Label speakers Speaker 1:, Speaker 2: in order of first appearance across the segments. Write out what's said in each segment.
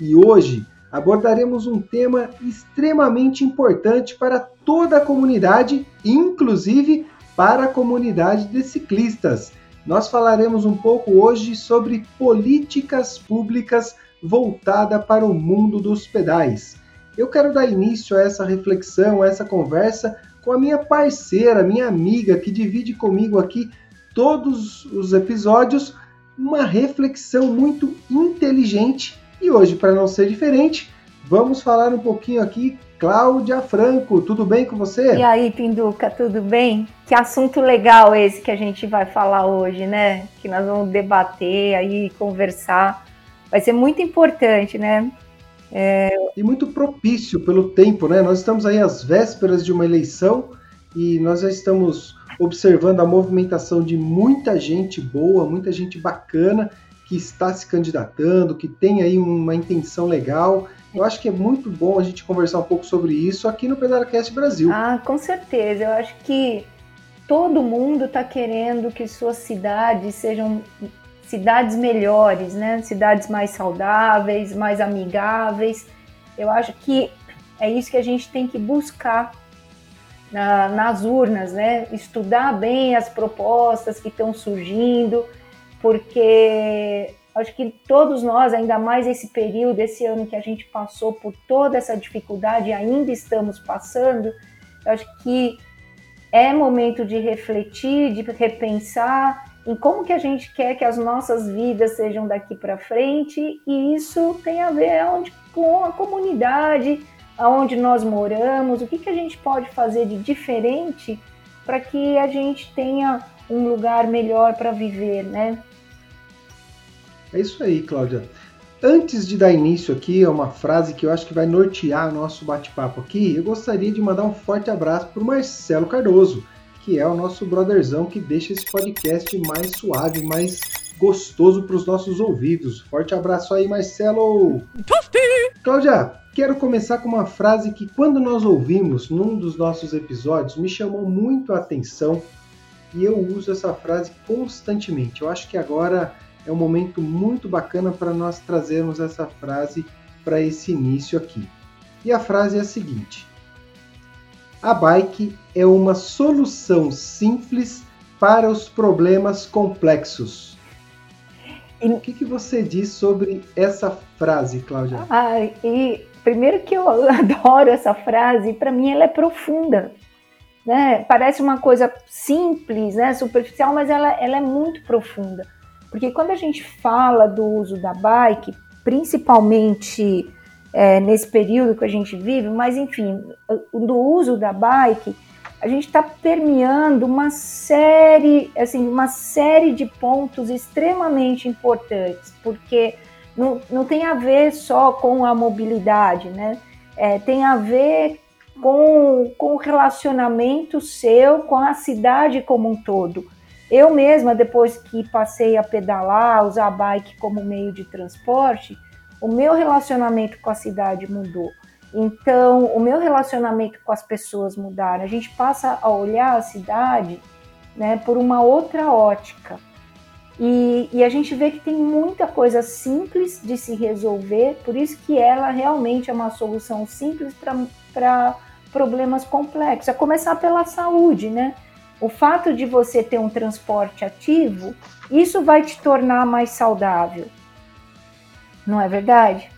Speaker 1: E hoje abordaremos um tema extremamente importante para toda a comunidade, inclusive para a comunidade de ciclistas. Nós falaremos um pouco hoje sobre políticas públicas voltada para o mundo dos pedais. Eu quero dar início a essa reflexão, a essa conversa com a minha parceira, minha amiga que divide comigo aqui todos os episódios, uma reflexão muito inteligente e hoje, para não ser diferente, vamos falar um pouquinho aqui. Cláudia Franco, tudo bem com você?
Speaker 2: E aí, Pinduca, tudo bem? Que assunto legal esse que a gente vai falar hoje, né? Que nós vamos debater aí, conversar. Vai ser muito importante, né?
Speaker 1: É... E muito propício pelo tempo, né? Nós estamos aí às vésperas de uma eleição e nós já estamos observando a movimentação de muita gente boa, muita gente bacana que está se candidatando, que tem aí uma intenção legal. Eu acho que é muito bom a gente conversar um pouco sobre isso aqui no Pedalcast Brasil.
Speaker 2: Ah, com certeza. Eu acho que todo mundo está querendo que suas cidades sejam cidades melhores, né? Cidades mais saudáveis, mais amigáveis. Eu acho que é isso que a gente tem que buscar na, nas urnas, né? Estudar bem as propostas que estão surgindo porque acho que todos nós, ainda mais esse período, esse ano que a gente passou por toda essa dificuldade ainda estamos passando, acho que é momento de refletir, de repensar em como que a gente quer que as nossas vidas sejam daqui para frente e isso tem a ver com a comunidade, aonde nós moramos, o que, que a gente pode fazer de diferente para que a gente tenha um lugar melhor para viver, né?
Speaker 1: É isso aí, Cláudia. Antes de dar início aqui a uma frase que eu acho que vai nortear nosso bate-papo aqui, eu gostaria de mandar um forte abraço para o Marcelo Cardoso, que é o nosso brotherzão que deixa esse podcast mais suave, mais gostoso para os nossos ouvidos. Forte abraço aí, Marcelo! Cláudia, quero começar com uma frase que, quando nós ouvimos num dos nossos episódios, me chamou muito a atenção e eu uso essa frase constantemente. Eu acho que agora é um momento muito bacana para nós trazermos essa frase para esse início aqui. E a frase é a seguinte: A bike é uma solução simples para os problemas complexos. E... O que, que você diz sobre essa frase, Cláudia?
Speaker 2: Ah, e primeiro que eu adoro essa frase, para mim ela é profunda. Né? Parece uma coisa simples, né? superficial, mas ela, ela é muito profunda. Porque quando a gente fala do uso da bike, principalmente é, nesse período que a gente vive, mas enfim, do uso da bike, a gente está permeando uma série, assim, uma série de pontos extremamente importantes, porque não, não tem a ver só com a mobilidade, né? É, tem a ver com, com o relacionamento seu com a cidade como um todo. Eu mesma, depois que passei a pedalar, usar a bike como meio de transporte, o meu relacionamento com a cidade mudou. Então, o meu relacionamento com as pessoas mudaram. A gente passa a olhar a cidade né, por uma outra ótica. E, e, a gente vê que tem muita coisa simples de se resolver, por isso que ela realmente é uma solução simples para problemas complexos. A começar pela saúde, né? O fato de você ter um transporte ativo, isso vai te tornar mais saudável. Não é verdade?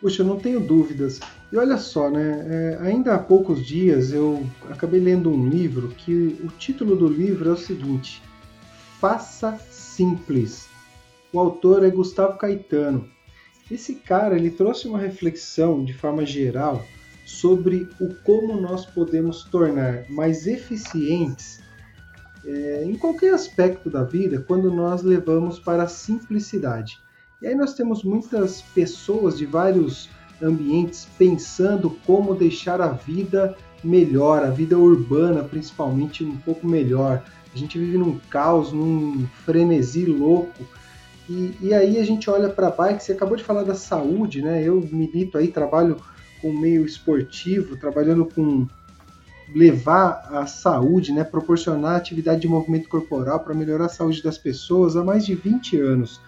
Speaker 1: Puxa, eu não tenho dúvidas. E olha só, né? É, ainda há poucos dias eu acabei lendo um livro que o título do livro é o seguinte: Faça Simples. O autor é Gustavo Caetano. Esse cara ele trouxe uma reflexão de forma geral sobre o como nós podemos tornar mais eficientes é, em qualquer aspecto da vida quando nós levamos para a simplicidade. E aí nós temos muitas pessoas de vários ambientes pensando como deixar a vida melhor, a vida urbana principalmente um pouco melhor. A gente vive num caos, num frenesi louco. E, e aí a gente olha para a bike, você acabou de falar da saúde, né? Eu milito aí, trabalho com meio esportivo, trabalhando com levar a saúde, né, proporcionar atividade de movimento corporal para melhorar a saúde das pessoas há mais de 20 anos.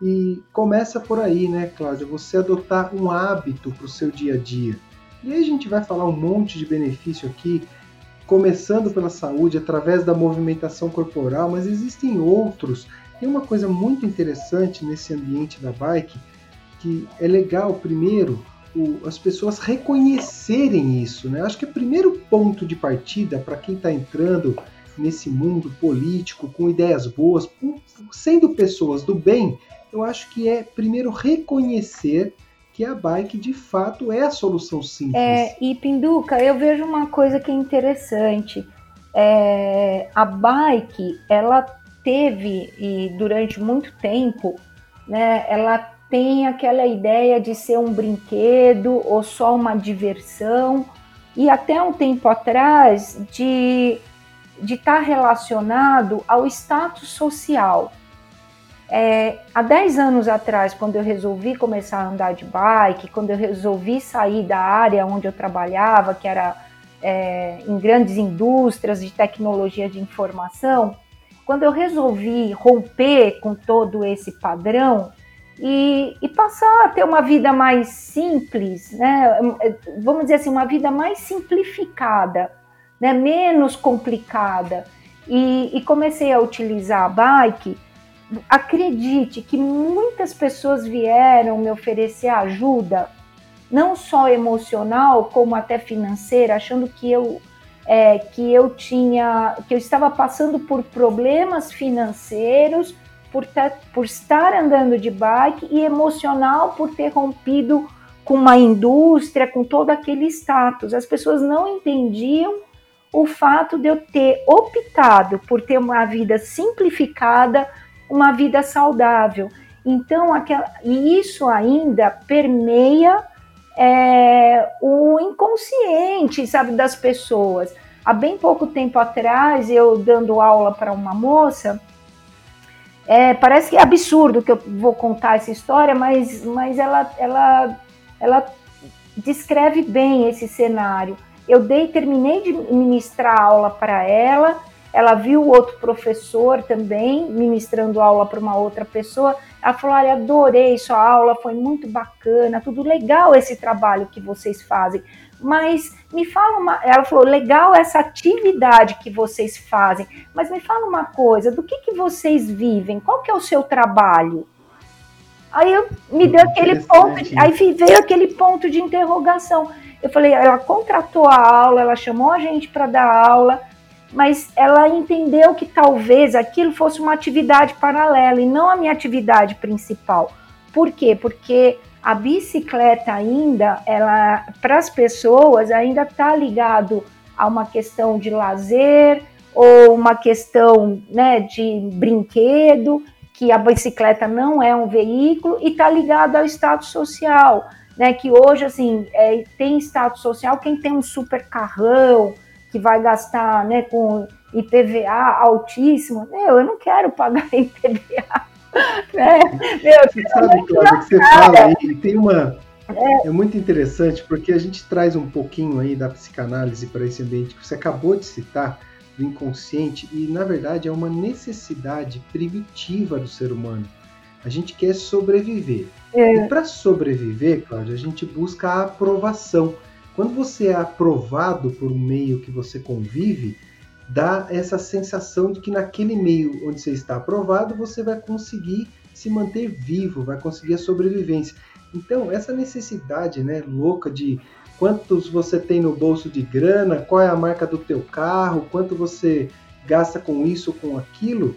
Speaker 1: E começa por aí, né, Cláudia? Você adotar um hábito para o seu dia a dia. E aí a gente vai falar um monte de benefício aqui, começando pela saúde, através da movimentação corporal, mas existem outros. Tem uma coisa muito interessante nesse ambiente da bike, que é legal, primeiro, o, as pessoas reconhecerem isso. Né? Acho que o primeiro ponto de partida para quem está entrando nesse mundo político, com ideias boas, sendo pessoas do bem, eu acho que é primeiro reconhecer que a bike de fato é a solução simples.
Speaker 2: É, e Pinduca, eu vejo uma coisa que é interessante. É, a bike, ela teve, e durante muito tempo, né, ela tem aquela ideia de ser um brinquedo ou só uma diversão, e até um tempo atrás de de estar tá relacionado ao status social. É, há 10 anos atrás, quando eu resolvi começar a andar de bike, quando eu resolvi sair da área onde eu trabalhava, que era é, em grandes indústrias de tecnologia de informação, quando eu resolvi romper com todo esse padrão e, e, passar a ter uma vida mais simples, né? vamos dizer assim, uma vida mais simplificada, né? menos complicada, e, e comecei a utilizar a bike acredite que muitas pessoas vieram me oferecer ajuda, não só emocional, como até financeira, achando que eu é, que eu tinha, que eu estava passando por problemas financeiros, por, ter, por estar andando de bike e emocional por ter rompido com uma indústria, com todo aquele status. As pessoas não entendiam o fato de eu ter optado por ter uma vida simplificada, uma vida saudável. Então, aquela, e isso ainda permeia é, o inconsciente, sabe, das pessoas. Há bem pouco tempo atrás, eu dando aula para uma moça, é, parece que é absurdo que eu vou contar essa história, mas, mas ela, ela, ela descreve bem esse cenário. Eu dei, terminei de ministrar aula para ela, ela viu outro professor também ministrando aula para uma outra pessoa. Ela falou: Olha, adorei sua aula, foi muito bacana, tudo legal esse trabalho que vocês fazem. Mas me fala uma. Ela falou: legal essa atividade que vocês fazem, mas me fala uma coisa: do que, que vocês vivem? Qual que é o seu trabalho? Aí eu, me deu aquele ponto, de, aí veio aquele ponto de interrogação. Eu falei, ela contratou a aula, ela chamou a gente para dar aula, mas ela entendeu que talvez aquilo fosse uma atividade paralela e não a minha atividade principal. Por quê? Porque a bicicleta ainda, ela para as pessoas ainda está ligado a uma questão de lazer ou uma questão né, de brinquedo, que a bicicleta não é um veículo e está ligado ao status social, né? Que hoje assim é, tem status social quem tem um super carrão, que vai gastar né, com IPVA altíssimo. Meu, eu não quero pagar IPVA.
Speaker 1: Meu, você sabe, Cláudia, que você fala aí, tem uma. É. é muito interessante porque a gente traz um pouquinho aí da psicanálise para esse ambiente que você acabou de citar, do inconsciente, e na verdade é uma necessidade primitiva do ser humano. A gente quer sobreviver. É. E para sobreviver, Cláudia, a gente busca a aprovação. Quando você é aprovado por um meio que você convive, dá essa sensação de que naquele meio onde você está aprovado, você vai conseguir se manter vivo, vai conseguir a sobrevivência. Então, essa necessidade, né, louca de quantos você tem no bolso de grana, qual é a marca do teu carro, quanto você gasta com isso com aquilo,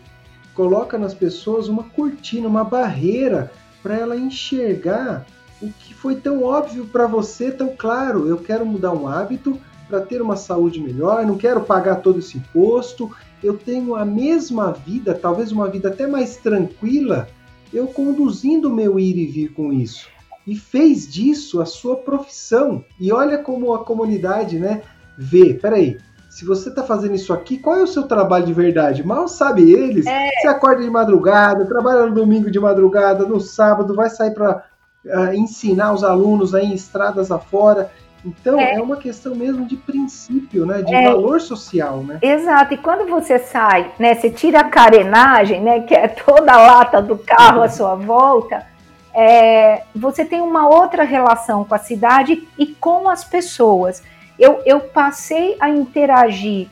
Speaker 1: coloca nas pessoas uma cortina, uma barreira para ela enxergar o que foi tão óbvio para você, tão claro. Eu quero mudar um hábito para ter uma saúde melhor, não quero pagar todo esse imposto. Eu tenho a mesma vida, talvez uma vida até mais tranquila, eu conduzindo o meu ir e vir com isso. E fez disso a sua profissão. E olha como a comunidade, né, vê. Peraí, se você está fazendo isso aqui, qual é o seu trabalho de verdade? Mal sabe eles. É. Você acorda de madrugada, trabalha no domingo de madrugada, no sábado, vai sair para uh, ah, ensinar os alunos aí em estradas afora. Então é. é, uma questão mesmo de princípio, né? De é. valor social, né?
Speaker 2: Exato. E quando você sai, né? Você tira a carenagem, né? Que é toda a lata do carro à sua volta. É, você tem uma outra relação com a cidade e com as pessoas. Eu, eu passei a interagir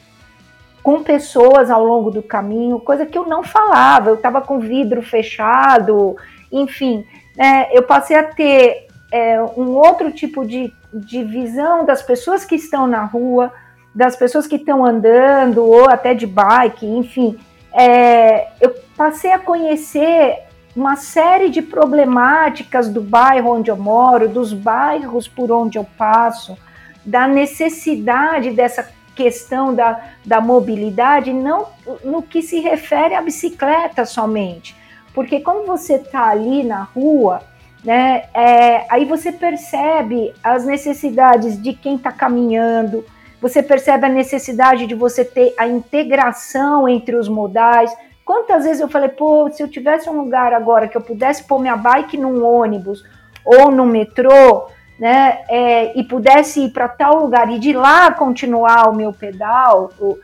Speaker 2: com pessoas ao longo do caminho, coisa que eu não falava. Eu estava com vidro fechado, enfim. Né, eu passei a ter é, um outro tipo de, de visão das pessoas que estão na rua, das pessoas que estão andando, ou até de bike, enfim. É, eu passei a conhecer uma série de problemáticas do bairro onde eu moro, dos bairros por onde eu passo, da necessidade dessa questão da, da mobilidade, não no que se refere à bicicleta somente. Porque quando você está ali na rua, né? É, aí você percebe as necessidades de quem está caminhando, você percebe a necessidade de você ter a integração entre os modais. Quantas vezes eu falei, pô, se eu tivesse um lugar agora que eu pudesse pôr minha bike num ônibus ou no metrô, né, é, e pudesse ir para tal lugar e de lá continuar o meu pedal, o,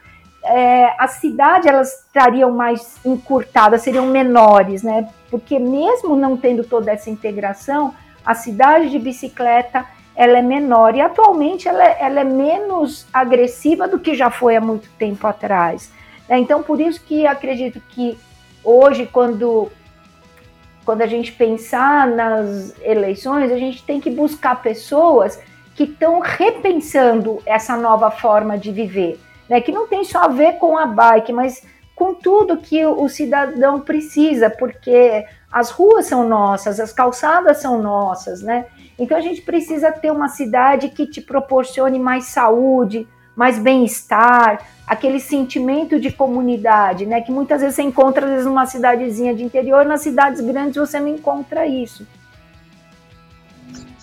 Speaker 2: é, as cidades elas estariam mais encurtadas, seriam menores, né? Porque mesmo não tendo toda essa integração, a cidade de bicicleta ela é menor e atualmente ela é, ela é menos agressiva do que já foi há muito tempo atrás. Né? Então por isso que acredito que hoje quando quando a gente pensar nas eleições, a gente tem que buscar pessoas que estão repensando essa nova forma de viver né, que não tem só a ver com a bike, mas com tudo que o cidadão precisa, porque as ruas são nossas, as calçadas são nossas, né? Então a gente precisa ter uma cidade que te proporcione mais saúde, mais bem-estar, aquele sentimento de comunidade, né? Que muitas vezes você encontra às vezes, numa cidadezinha de interior, nas cidades grandes você não encontra isso.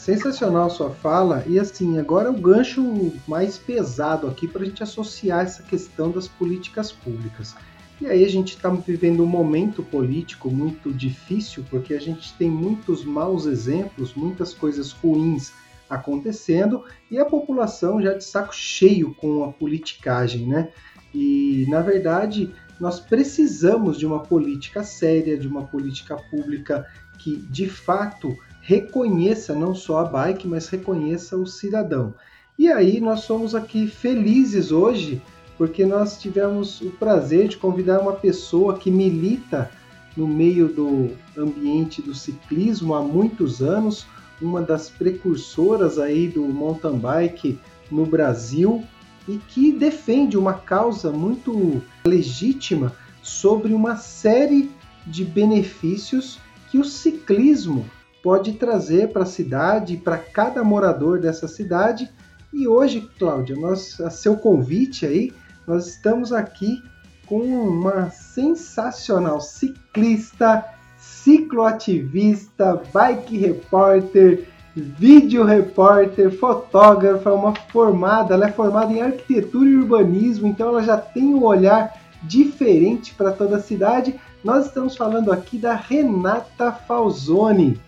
Speaker 1: Sensacional sua fala. E assim, agora o gancho mais pesado aqui para a gente associar essa questão das políticas públicas. E aí a gente está vivendo um momento político muito difícil, porque a gente tem muitos maus exemplos, muitas coisas ruins acontecendo, e a população já de saco cheio com a politicagem, né? E na verdade nós precisamos de uma política séria, de uma política pública que de fato reconheça não só a bike, mas reconheça o cidadão. E aí nós somos aqui felizes hoje porque nós tivemos o prazer de convidar uma pessoa que milita no meio do ambiente do ciclismo há muitos anos, uma das precursoras aí do mountain bike no Brasil e que defende uma causa muito legítima sobre uma série de benefícios que o ciclismo pode trazer para a cidade, para cada morador dessa cidade. E hoje, Cláudia, nós, a seu convite aí, nós estamos aqui com uma sensacional ciclista, cicloativista, bike repórter, vídeo repórter, fotógrafa, uma formada, ela é formada em arquitetura e urbanismo, então ela já tem um olhar diferente para toda a cidade. Nós estamos falando aqui da Renata Falzoni.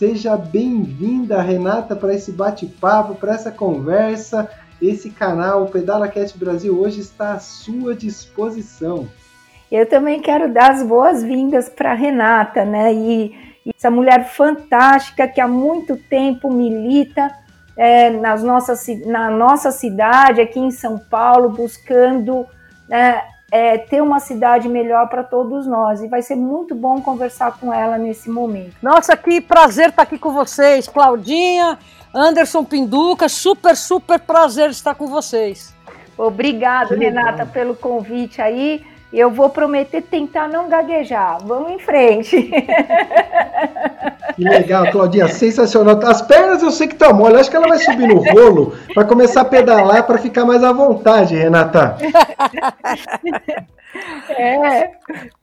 Speaker 1: Seja bem-vinda, Renata, para esse bate-papo, para essa conversa. Esse canal, o Pedala Cast Brasil, hoje está à sua disposição.
Speaker 2: Eu também quero dar as boas-vindas para Renata, né? E, e, essa mulher fantástica que há muito tempo milita é, nas nossas, na nossa cidade, aqui em São Paulo, buscando né, é, ter uma cidade melhor para todos nós. E vai ser muito bom conversar com ela nesse momento.
Speaker 3: Nossa, que prazer estar aqui com vocês, Claudinha, Anderson Pinduca, super, super prazer estar com vocês.
Speaker 2: Obrigado, Renata, pelo convite aí. Eu vou prometer tentar não gaguejar. Vamos em frente.
Speaker 1: Que legal, Claudinha, sensacional. As pernas eu sei que tá mole, acho que ela vai subir no rolo para começar a pedalar para ficar mais à vontade, Renata.
Speaker 2: É.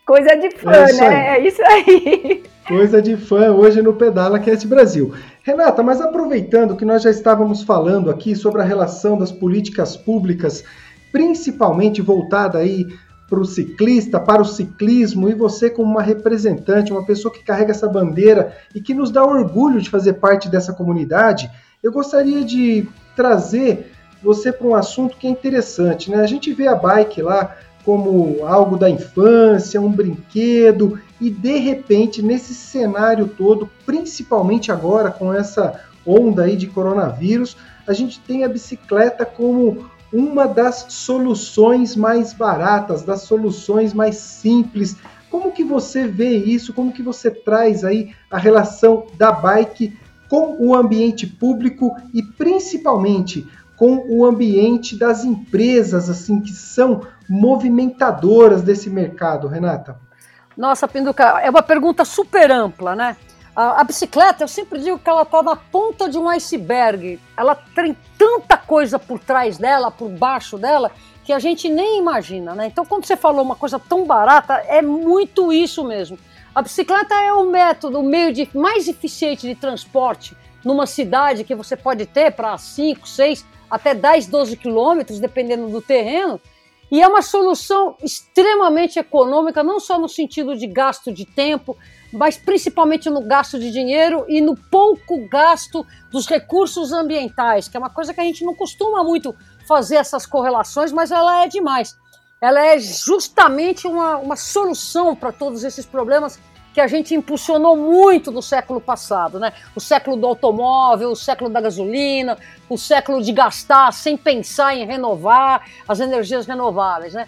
Speaker 2: Coisa de fã, é né? É isso aí.
Speaker 1: Coisa de fã hoje no Pedala Cast Brasil. Renata, mas aproveitando que nós já estávamos falando aqui sobre a relação das políticas públicas, principalmente voltada aí para o ciclista, para o ciclismo, e você como uma representante, uma pessoa que carrega essa bandeira e que nos dá orgulho de fazer parte dessa comunidade, eu gostaria de trazer você para um assunto que é interessante, né? A gente vê a bike lá como algo da infância, um brinquedo, e de repente, nesse cenário todo, principalmente agora com essa onda aí de coronavírus, a gente tem a bicicleta como uma das soluções mais baratas, das soluções mais simples. Como que você vê isso? Como que você traz aí a relação da bike com o ambiente público e principalmente com o ambiente das empresas assim que são movimentadoras desse mercado, Renata?
Speaker 3: Nossa, Pinduca, é uma pergunta super ampla, né? A, a bicicleta, eu sempre digo que ela está na ponta de um iceberg. Ela tem tanta coisa por trás dela, por baixo dela, que a gente nem imagina, né? Então, quando você falou uma coisa tão barata, é muito isso mesmo. A bicicleta é o método, o meio de, mais eficiente de transporte numa cidade que você pode ter para 5, 6, até 10, 12 quilômetros, dependendo do terreno. E é uma solução extremamente econômica, não só no sentido de gasto de tempo, mas principalmente no gasto de dinheiro e no pouco gasto dos recursos ambientais, que é uma coisa que a gente não costuma muito fazer essas correlações, mas ela é demais. Ela é justamente uma, uma solução para todos esses problemas que a gente impulsionou muito no século passado, né? O século do automóvel, o século da gasolina, o século de gastar sem pensar em renovar as energias renováveis, né?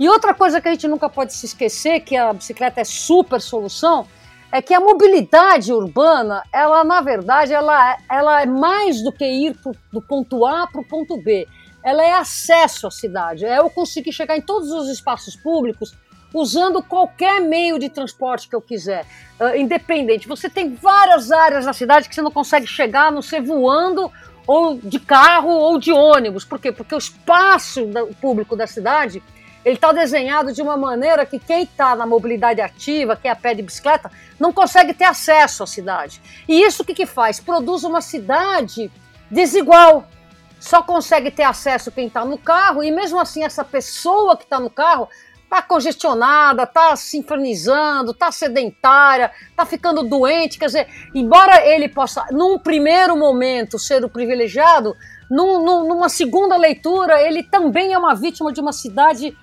Speaker 3: E outra coisa que a gente nunca pode se esquecer, que a bicicleta é super solução, é que a mobilidade urbana, ela na verdade, ela, ela é mais do que ir pro, do ponto A para o ponto B. Ela é acesso à cidade, é eu conseguir chegar em todos os espaços públicos usando qualquer meio de transporte que eu quiser, uh, independente. Você tem várias áreas na cidade que você não consegue chegar, não ser voando ou de carro ou de ônibus. Por quê? Porque o espaço público da cidade ele está desenhado de uma maneira que quem está na mobilidade ativa, quem é a pé de bicicleta, não consegue ter acesso à cidade. E isso o que, que faz? Produz uma cidade desigual. Só consegue ter acesso quem está no carro, e mesmo assim, essa pessoa que está no carro tá congestionada, tá sincronizando, tá sedentária, tá ficando doente, quer dizer, embora ele possa, num primeiro momento, ser o privilegiado, num, num, numa segunda leitura, ele também é uma vítima de uma cidade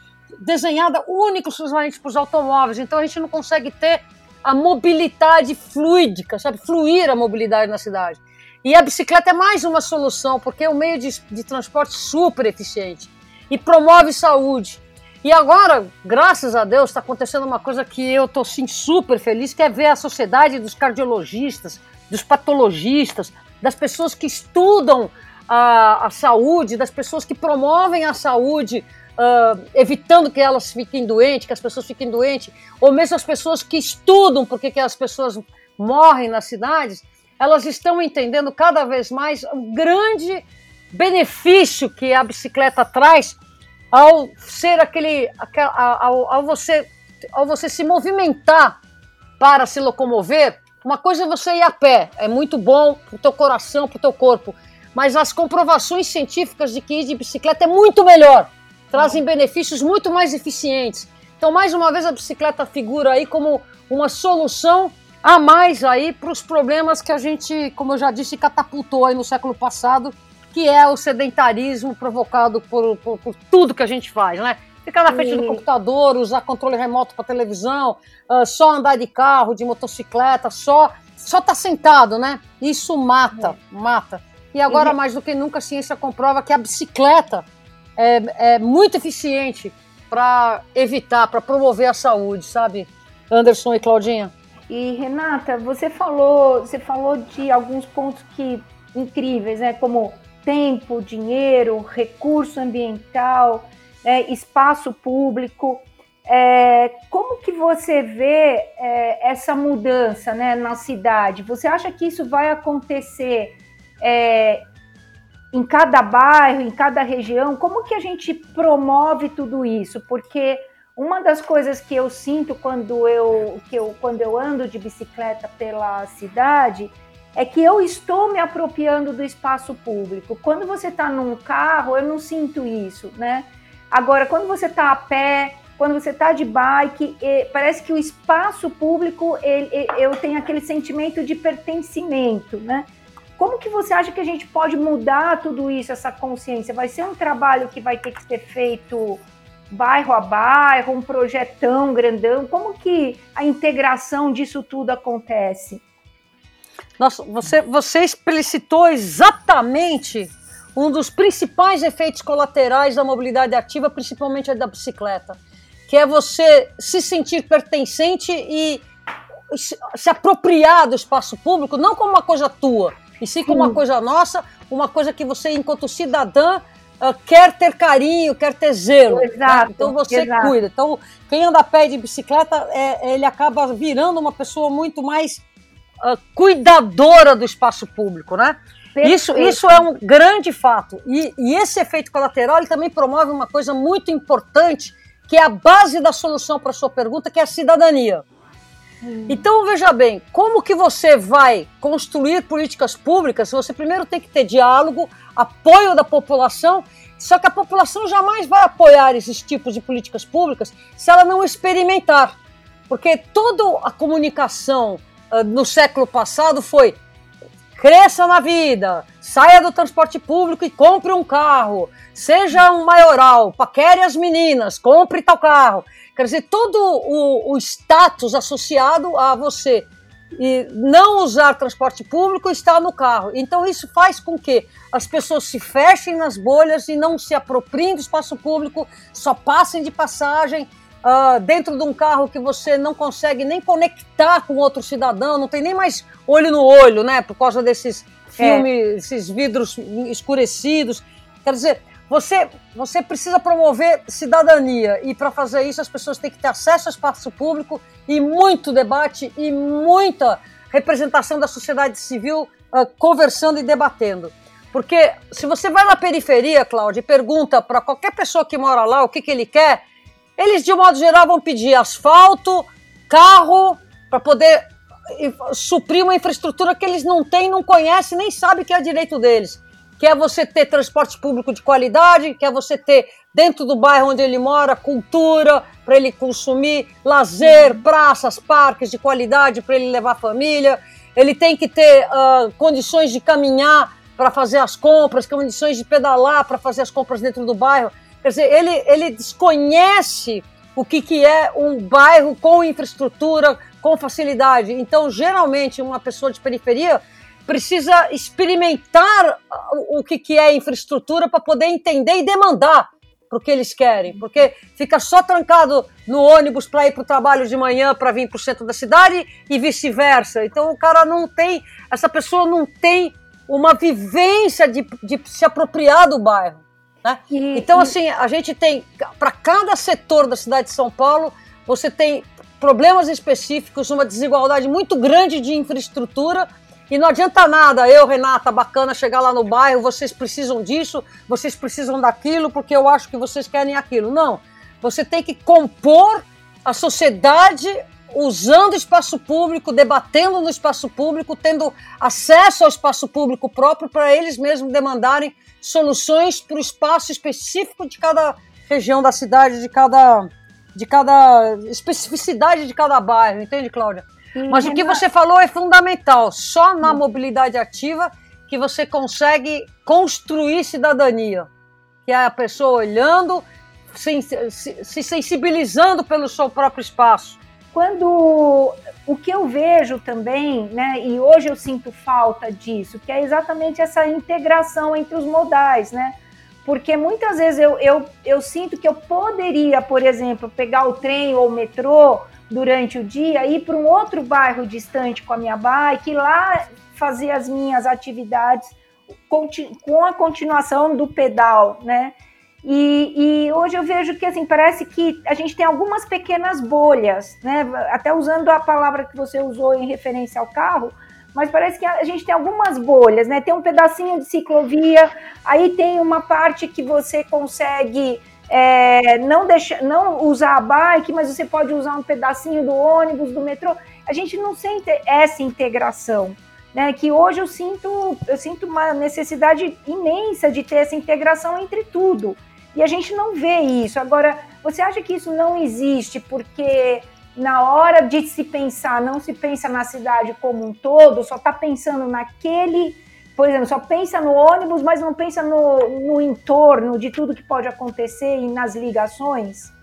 Speaker 3: desenhada única exclusivamente para os automóveis, então a gente não consegue ter a mobilidade fluídica, sabe, fluir a mobilidade na cidade. E a bicicleta é mais uma solução, porque é um meio de, de transporte super eficiente e promove saúde. E agora, graças a Deus, está acontecendo uma coisa que eu estou sim, super feliz, que é ver a sociedade dos cardiologistas, dos patologistas, das pessoas que estudam a, a saúde, das pessoas que promovem a saúde, uh, evitando que elas fiquem doentes, que as pessoas fiquem doentes, ou mesmo as pessoas que estudam porque que as pessoas morrem nas cidades, elas estão entendendo cada vez mais o grande benefício que a bicicleta traz ao ser aquele, ao, ao, você, ao você se movimentar para se locomover, uma coisa é você ir a pé, é muito bom para o teu coração, para o teu corpo, mas as comprovações científicas de que ir de bicicleta é muito melhor, trazem benefícios muito mais eficientes. Então, mais uma vez, a bicicleta figura aí como uma solução a mais aí para os problemas que a gente, como eu já disse, catapultou aí no século passado que é o sedentarismo provocado por, por, por tudo que a gente faz, né? Ficar na frente do computador, usar controle remoto para televisão, uh, só andar de carro, de motocicleta, só só tá sentado, né? Isso mata, é. mata. E agora, e... mais do que nunca, a ciência comprova que a bicicleta é, é muito eficiente para evitar, para promover a saúde, sabe? Anderson e Claudinha.
Speaker 2: E Renata, você falou, você falou de alguns pontos que incríveis, né? Como tempo, dinheiro, recurso ambiental, é, espaço público. É, como que você vê é, essa mudança né, na cidade? Você acha que isso vai acontecer é, em cada bairro, em cada região? Como que a gente promove tudo isso? Porque Uma das coisas que eu sinto quando eu, que eu, quando eu ando de bicicleta pela cidade é que eu estou me apropriando do espaço público. Quando você está num carro, eu não sinto isso, né? Agora, quando você está a pé, quando você está de bike, parece que o espaço público, ele, eu tenho aquele sentimento de pertencimento, né? Como que você acha que a gente pode mudar tudo isso, essa consciência? Vai ser um trabalho que vai ter que ser feito bairro a bairro, um projetão grandão? Como que a integração disso tudo acontece?
Speaker 3: Nossa, você, você explicitou exatamente um dos principais efeitos colaterais da mobilidade ativa, principalmente a da bicicleta, que é você se sentir pertencente e se apropriar do espaço público, não como uma coisa tua, e sim como uma coisa nossa, uma coisa que você, enquanto cidadã, uh, quer ter carinho, quer ter zelo.
Speaker 2: Né? Exato,
Speaker 3: né? Então você
Speaker 2: exato.
Speaker 3: cuida. Então, quem anda a pé de bicicleta, é, ele acaba virando uma pessoa muito mais uh, cuidadora do espaço público, né? Isso, isso é um grande fato. E, e esse efeito colateral ele também promove uma coisa muito importante, que é a base da solução para a sua pergunta, que é a cidadania. Então, veja bem, como que você vai construir políticas públicas se você primeiro tem que ter diálogo, apoio da população, só que a população jamais vai apoiar esses tipos de políticas públicas se ela não experimentar. Porque toda a comunicação uh, no século passado foi cresça na vida, saia do transporte público e compre um carro, seja um maioral, paquere as meninas, compre tal carro. Quer dizer, todo o, o status associado a você e não usar transporte público está no carro. Então isso faz com que as pessoas se fechem nas bolhas e não se apropriem do espaço público, só passem de passagem uh, dentro de um carro que você não consegue nem conectar com outro cidadão, não tem nem mais olho no olho, né? Por causa desses filmes, é. esses vidros escurecidos. Quer dizer, você, você precisa promover cidadania e para fazer isso as pessoas têm que ter acesso ao espaço público e muito debate e muita representação da sociedade civil uh, conversando e debatendo. Porque se você vai na periferia, Cláudia, e pergunta para qualquer pessoa que mora lá o que, que ele quer, eles de um modo geral vão pedir asfalto, carro, para poder suprir uma infraestrutura que eles não têm, não conhecem, nem sabem que é direito deles quer você ter transporte público de qualidade, quer você ter dentro do bairro onde ele mora cultura para ele consumir, lazer, praças, parques de qualidade para ele levar a família. Ele tem que ter uh, condições de caminhar para fazer as compras, condições de pedalar para fazer as compras dentro do bairro. Quer dizer, ele, ele desconhece o que, que é um bairro com infraestrutura, com facilidade. Então, geralmente, uma pessoa de periferia precisa experimentar o que, que é infraestrutura para poder entender e demandar para o que eles querem, porque fica só trancado no ônibus para ir para o trabalho de manhã para vir para o centro da cidade e vice-versa. Então o cara não tem, essa pessoa não tem uma vivência de, de se apropriar do bairro. Né? E, então, assim, a gente tem, para cada setor da cidade de São Paulo, você tem problemas específicos, uma desigualdade muito grande de infraestrutura e não adianta nada eu, Renata, bacana, chegar lá no bairro, vocês precisam disso, vocês precisam daquilo, porque eu acho que vocês querem aquilo. Não. Você tem que compor a sociedade usando o espaço público, debatendo no espaço público, tendo acesso ao espaço público próprio para eles mesmos demandarem soluções para o espaço específico de cada região da cidade, de cada, de cada especificidade de cada bairro, entende, Cláudia? Mas o que você falou é fundamental. Só na mobilidade ativa que você consegue construir cidadania, que é a pessoa olhando, se, se sensibilizando pelo seu próprio espaço.
Speaker 2: Quando o que eu vejo também, né, e hoje eu sinto falta disso, que é exatamente essa integração entre os modais, né? Porque muitas vezes eu, eu, eu sinto que eu poderia, por exemplo, pegar o trem ou o metrô durante o dia, ir para um outro bairro distante com a minha bike, lá fazer as minhas atividades com a continuação do pedal, né? E, e, hoje eu vejo que assim parece que a gente tem algumas pequenas bolhas, né? Até usando a palavra que você usou em referência ao carro, mas parece que a gente tem algumas bolhas, né? Tem um pedacinho de ciclovia, aí tem uma parte que você consegue é, não, deixa, não usar a bike, mas você pode usar um pedacinho do ônibus, do metrô. A gente não sente essa integração. Né, que hoje eu sinto, eu sinto uma necessidade imensa de ter essa integração entre tudo. E a gente não vê isso. Agora, você acha que isso não existe porque na hora de se pensar, não se pensa na cidade como um todo, só está pensando naquele, por exemplo, só pensa no ônibus, mas não pensa no, no entorno de tudo que pode acontecer e nas ligações?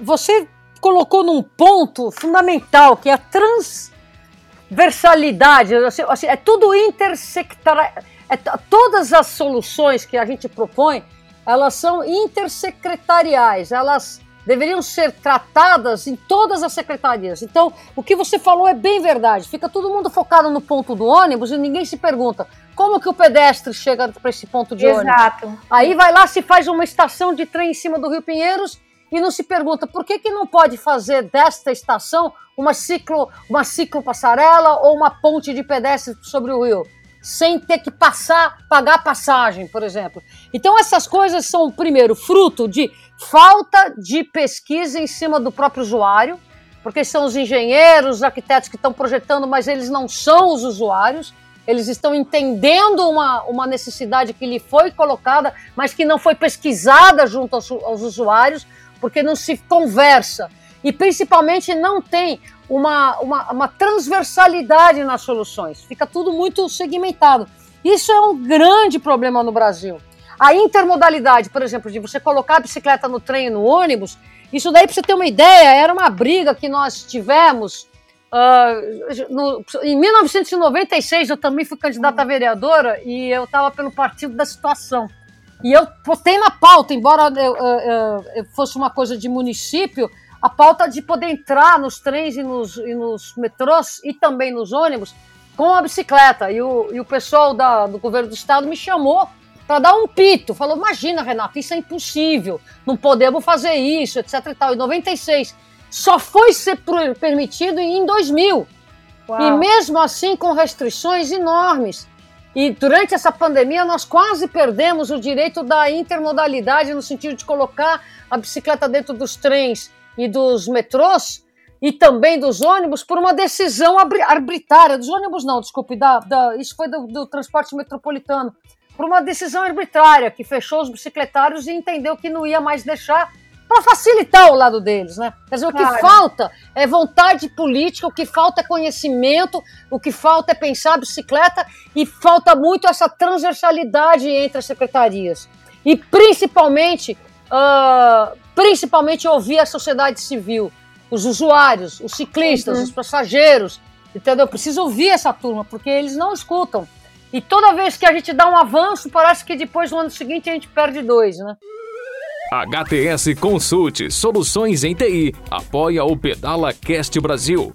Speaker 3: Você colocou num ponto fundamental, que é a transversalidade, assim, assim é tudo intersectar, é, todas as soluções que a gente propõe, elas são intersecretariais, elas deveriam ser tratadas em todas as secretarias. Então, o que você falou é bem verdade. Fica todo mundo focado no ponto do ônibus e ninguém se pergunta como que o pedestre chega para esse ponto de
Speaker 2: ônibus. Exato.
Speaker 3: Aí vai lá, se faz uma estação de trem em cima do Rio Pinheiros e não se pergunta por que, que não pode fazer desta estação uma ciclo, uma ciclo passarela ou uma ponte de pedestre sobre o rio sem ter que passar, pagar passagem, por exemplo. Então essas coisas são primeiro fruto de falta de pesquisa em cima do próprio usuário, porque são os engenheiros, os arquitetos que estão projetando, mas eles não são os usuários. Eles estão entendendo uma, uma necessidade que lhe foi colocada, mas que não foi pesquisada junto aos, aos usuários, porque não se conversa. E principalmente não tem uma, uma, uma transversalidade nas soluções. Fica tudo muito segmentado. Isso é um grande problema no Brasil. A intermodalidade, por exemplo, de você colocar a bicicleta no trem no ônibus, isso daí, para você ter uma ideia, era uma briga que nós tivemos. Uh, no, em 1996, eu também fui candidata a vereadora e eu estava pelo partido da situação. E eu botei na pauta, embora eu, eu, eu fosse uma coisa de município, a pauta de poder entrar nos trens e nos, e nos metrôs e também nos ônibus com a bicicleta. E o, e o pessoal da, do governo do estado me chamou para dar um pito. Falou: Imagina, Renato, isso é impossível, não podemos fazer isso, etc. E, tal. em 96 só foi ser permitido em 2000. Uau. E mesmo assim com restrições enormes. E durante essa pandemia nós quase perdemos o direito da intermodalidade no sentido de colocar a bicicleta dentro dos trens e dos metrôs e também dos ônibus por uma decisão arbitrária. Dos ônibus não, desculpe, da, da isso foi do, do, transporte metropolitano. Por uma decisão arbitrária que fechou os bicicletários e entendeu que não ia mais deixar para facilitar o lado deles, né? Quer dizer, claro. o que falta é vontade política, o que falta é conhecimento, o que falta é pensar a bicicleta e falta muito essa transversalidade entre as secretarias. E principalmente uh, principalmente ouvir a sociedade civil, os usuários, os ciclistas, uhum. os passageiros, entendeu? Preciso ouvir essa turma, porque eles não escutam. E toda vez que a gente dá um avanço, parece que depois no ano seguinte a gente perde dois, né?
Speaker 4: HTS Consulte Soluções em TI apoia o Pedala Cast Brasil.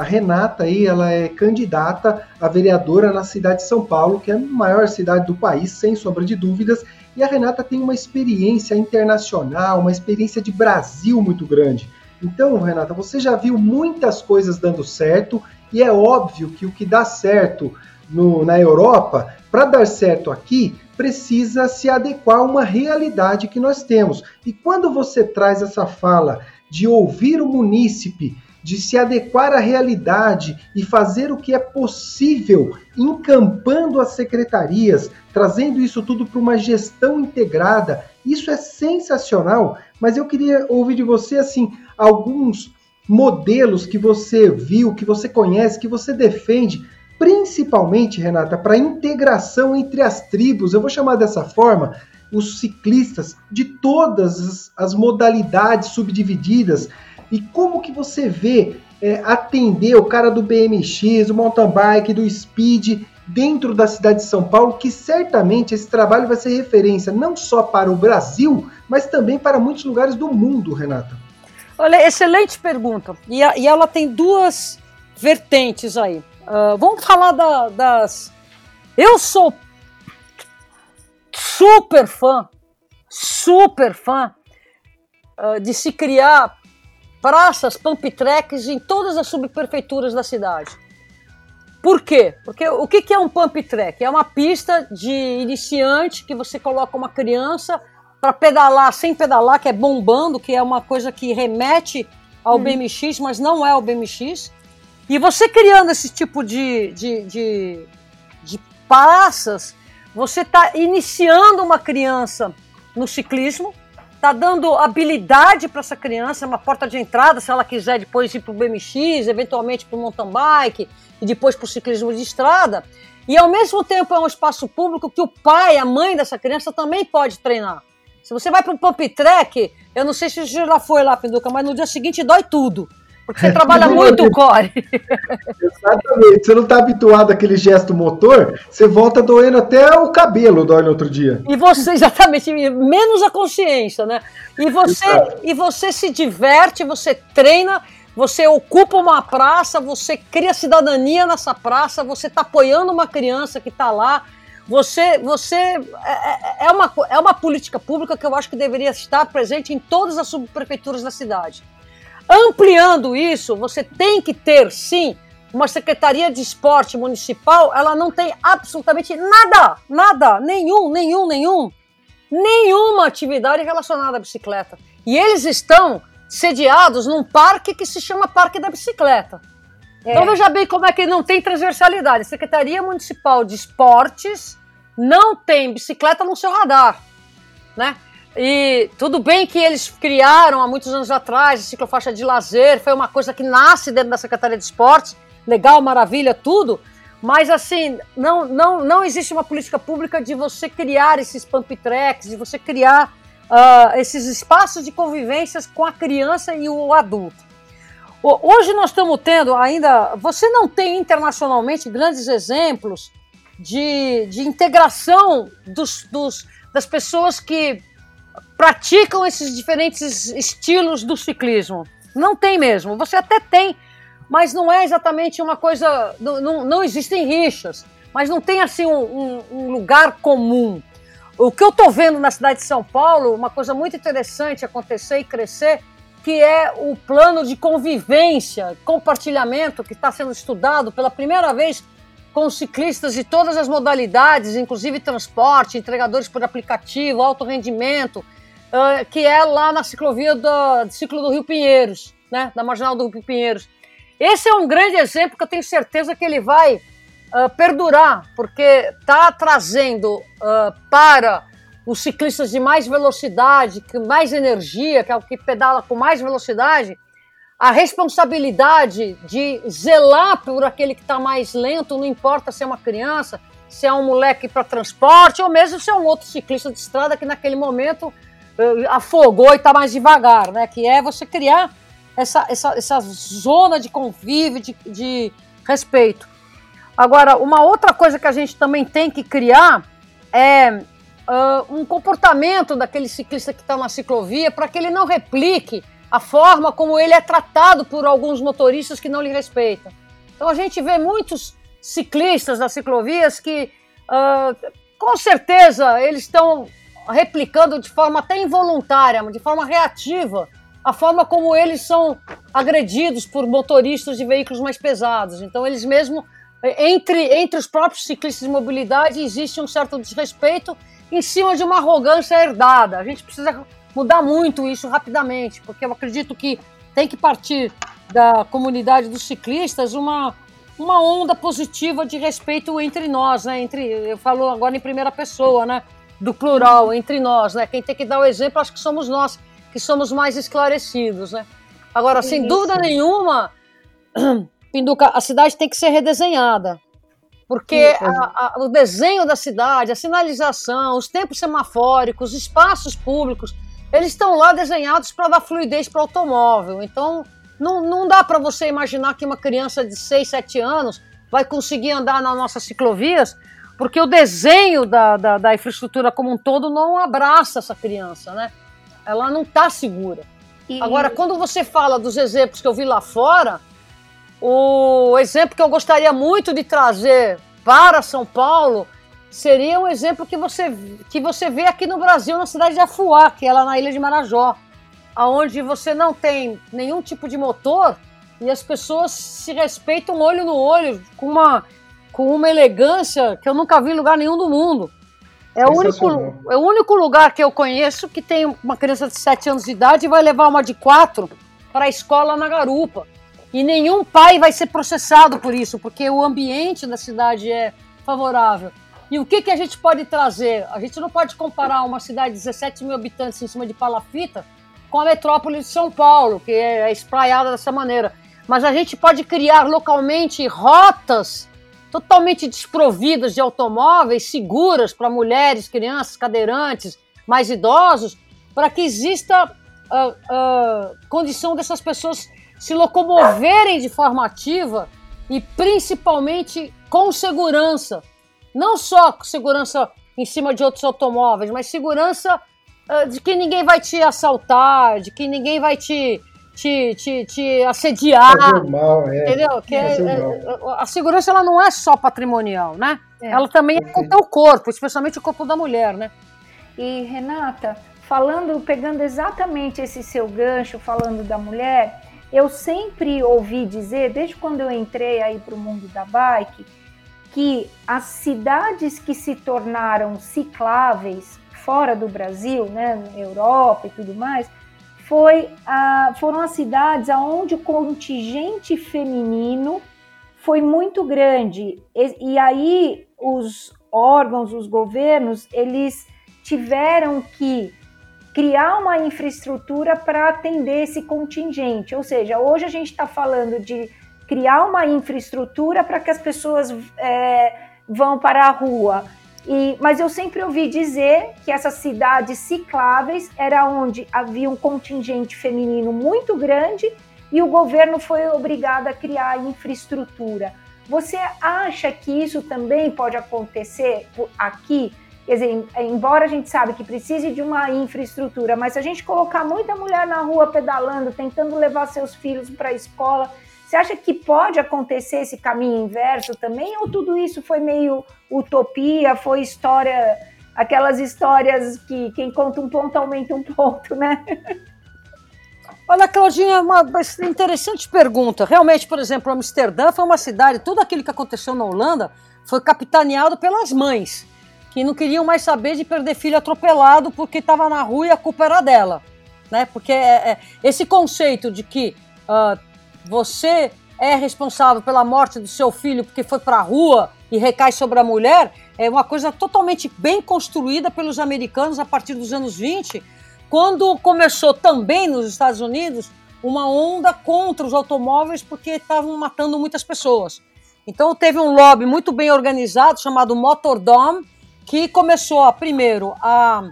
Speaker 1: A Renata aí, ela é candidata a vereadora na cidade de São Paulo, que é a maior cidade do país, sem sombra de dúvidas. E a Renata tem uma experiência internacional, uma experiência de Brasil muito grande. Então, Renata, você já viu muitas coisas dando certo e é óbvio que o que dá certo no, na Europa, para dar certo aqui, precisa se adequar a uma realidade que nós temos. E quando você traz essa fala de ouvir o munícipe de se adequar à realidade e fazer o que é possível, encampando as secretarias, trazendo isso tudo para uma gestão integrada. Isso é sensacional, mas eu queria ouvir de você assim alguns modelos que você viu, que você conhece, que você defende, principalmente, Renata, para integração entre as tribos. Eu vou chamar dessa forma, os ciclistas de todas as modalidades subdivididas. E como que você vê é, atender o cara do BMX, do mountain bike, do speed dentro da cidade de São Paulo, que certamente esse trabalho vai ser referência não só para o Brasil, mas também para muitos lugares do mundo, Renata.
Speaker 3: Olha, excelente pergunta. E, a, e ela tem duas vertentes aí. Uh, vamos falar da, das. Eu sou super fã, super fã uh, de se criar praças, pump tracks em todas as subprefeituras da cidade. Por quê? Porque o que é um pump track? É uma pista de iniciante que você coloca uma criança para pedalar sem pedalar, que é bombando, que é uma coisa que remete ao hum. BMX, mas não é o BMX. E você criando esse tipo de, de, de, de praças, você está iniciando uma criança no ciclismo, está dando habilidade para essa criança, uma porta de entrada, se ela quiser depois ir para o BMX, eventualmente para o mountain bike e depois para o ciclismo de estrada. E ao mesmo tempo é um espaço público que o pai, a mãe dessa criança também pode treinar. Se você vai para um pump track, eu não sei se você já foi lá, Pinduca, mas no dia seguinte dói tudo. Porque você trabalha muito o core.
Speaker 1: Exatamente. Você não está habituado àquele gesto motor, você volta doendo até o cabelo dói no outro dia.
Speaker 3: E você, exatamente, menos a consciência, né? E você, e você se diverte, você treina, você ocupa uma praça, você cria cidadania nessa praça, você está apoiando uma criança que está lá. Você, você é, é, é, uma, é uma política pública que eu acho que deveria estar presente em todas as subprefeituras da cidade. Ampliando isso, você tem que ter, sim, uma secretaria de esporte municipal, ela não tem absolutamente nada, nada, nenhum, nenhum, nenhum, nenhuma atividade relacionada à bicicleta. E eles estão sediados num parque que se chama Parque da Bicicleta. É. Então veja bem como é que não tem transversalidade. Secretaria Municipal de Esportes não tem bicicleta no seu radar, né? E tudo bem que eles criaram há muitos anos atrás a ciclofaixa de lazer, foi uma coisa que nasce dentro da Secretaria de Esportes, legal, maravilha, tudo, mas assim, não, não, não existe uma política pública de você criar esses pump tracks, de você criar uh, esses espaços de convivências com a criança e o adulto. Hoje nós estamos tendo ainda, você não tem internacionalmente grandes exemplos de, de integração dos, dos, das pessoas que praticam esses diferentes estilos do ciclismo. Não tem mesmo. Você até tem, mas não é exatamente uma coisa. Não, não, não existem rixas, mas não tem assim um, um, um lugar comum. O que eu estou vendo na cidade de São Paulo, uma coisa muito interessante acontecer e crescer, que é o plano de convivência, compartilhamento, que está sendo estudado pela primeira vez com ciclistas de todas as modalidades, inclusive transporte, entregadores por aplicativo, alto rendimento, uh, que é lá na ciclovia do, do ciclo do Rio Pinheiros, né, da marginal do Rio Pinheiros. Esse é um grande exemplo que eu tenho certeza que ele vai uh, perdurar, porque está trazendo uh, para os ciclistas de mais velocidade, que mais energia, que é o que pedala com mais velocidade, a responsabilidade de zelar por aquele que está mais lento, não importa se é uma criança, se é um moleque para transporte, ou mesmo se é um outro ciclista de estrada que naquele momento uh, afogou e está mais devagar, né? Que é você criar essa, essa, essa zona de convívio, de, de respeito. Agora, uma outra coisa que a gente também tem que criar é uh, um comportamento daquele ciclista que está na ciclovia para que ele não replique a forma como ele é tratado por alguns motoristas que não lhe respeitam. Então a gente vê muitos ciclistas nas ciclovias que, uh, com certeza, eles estão replicando de forma até involuntária, de forma reativa, a forma como eles são agredidos por motoristas de veículos mais pesados. Então, eles mesmo, entre, entre os próprios ciclistas de mobilidade, existe um certo desrespeito em cima de uma arrogância herdada. A gente precisa mudar muito isso rapidamente, porque eu acredito que tem que partir da comunidade dos ciclistas uma, uma onda positiva de respeito entre nós, né? Entre, eu falo agora em primeira pessoa, né? Do plural, entre nós, né? Quem tem que dar o exemplo, acho que somos nós que somos mais esclarecidos, né? Agora, sem dúvida nenhuma, Pinduca, a cidade tem que ser redesenhada. Porque a, a, o desenho da cidade, a sinalização, os tempos semafóricos, os espaços públicos, eles estão lá desenhados para dar fluidez para o automóvel. Então, não, não dá para você imaginar que uma criança de 6, 7 anos vai conseguir andar nas nossas ciclovias, porque o desenho da, da, da infraestrutura como um todo não abraça essa criança, né? Ela não está segura. E... Agora, quando você fala dos exemplos que eu vi lá fora, o exemplo que eu gostaria muito de trazer para São Paulo seria um exemplo que você, que você vê aqui no Brasil, na cidade de Afuá, que é lá na ilha de Marajó, aonde você não tem nenhum tipo de motor e as pessoas se respeitam olho no olho, com uma, com uma elegância que eu nunca vi em lugar nenhum do mundo. É o, único, é o único lugar que eu conheço que tem uma criança de 7 anos de idade e vai levar uma de 4 para a escola na garupa. E nenhum pai vai ser processado por isso, porque o ambiente da cidade é favorável. E o que, que a gente pode trazer? A gente não pode comparar uma cidade de 17 mil habitantes em cima de palafita com a metrópole de São Paulo, que é espraiada dessa maneira. Mas a gente pode criar localmente rotas totalmente desprovidas de automóveis, seguras para mulheres, crianças, cadeirantes, mais idosos, para que exista uh, uh, condição dessas pessoas se locomoverem de forma ativa e principalmente com segurança. Não só segurança em cima de outros automóveis, mas segurança uh, de que ninguém vai te assaltar, de que ninguém vai te, te, te, te assediar. Mal, é. Entendeu? Que é, é, a segurança ela não é só patrimonial, né? É. Ela também é com o teu corpo, especialmente o corpo da mulher, né?
Speaker 2: E Renata, falando, pegando exatamente esse seu gancho, falando da mulher, eu sempre ouvi dizer, desde quando eu entrei aí para o mundo da bike, que as cidades que se tornaram cicláveis fora do Brasil, né, Europa e tudo mais, foi, ah, foram as cidades onde o contingente feminino foi muito grande. E, e aí os órgãos, os governos, eles tiveram que criar uma infraestrutura para atender esse contingente. Ou seja, hoje a gente está falando de criar uma infraestrutura para que as pessoas é, vão para a rua. E, mas eu sempre ouvi dizer que essas cidades cicláveis era onde havia um contingente feminino muito grande e o governo foi obrigado a criar infraestrutura. Você acha que isso também pode acontecer aqui? Quer dizer, embora a gente sabe que precise de uma infraestrutura, mas se a gente colocar muita mulher na rua pedalando, tentando levar seus filhos para a escola, você acha que pode acontecer esse caminho inverso também? Ou tudo isso foi meio utopia, foi história, aquelas histórias que quem conta um ponto aumenta um ponto, né?
Speaker 3: Olha, Claudinha, uma interessante pergunta. Realmente, por exemplo, Amsterdã foi uma cidade, tudo aquilo que aconteceu na Holanda foi capitaneado pelas mães que não queriam mais saber de perder filho atropelado porque estava na rua e a culpa era dela. Né? Porque é, é, esse conceito de que uh, você é responsável pela morte do seu filho porque foi para a rua e recai sobre a mulher é uma coisa totalmente bem construída pelos americanos a partir dos anos 20, quando começou também nos Estados Unidos uma onda contra os automóveis porque estavam matando muitas pessoas. Então teve um lobby muito bem organizado chamado Motordome, que começou, a, primeiro, a,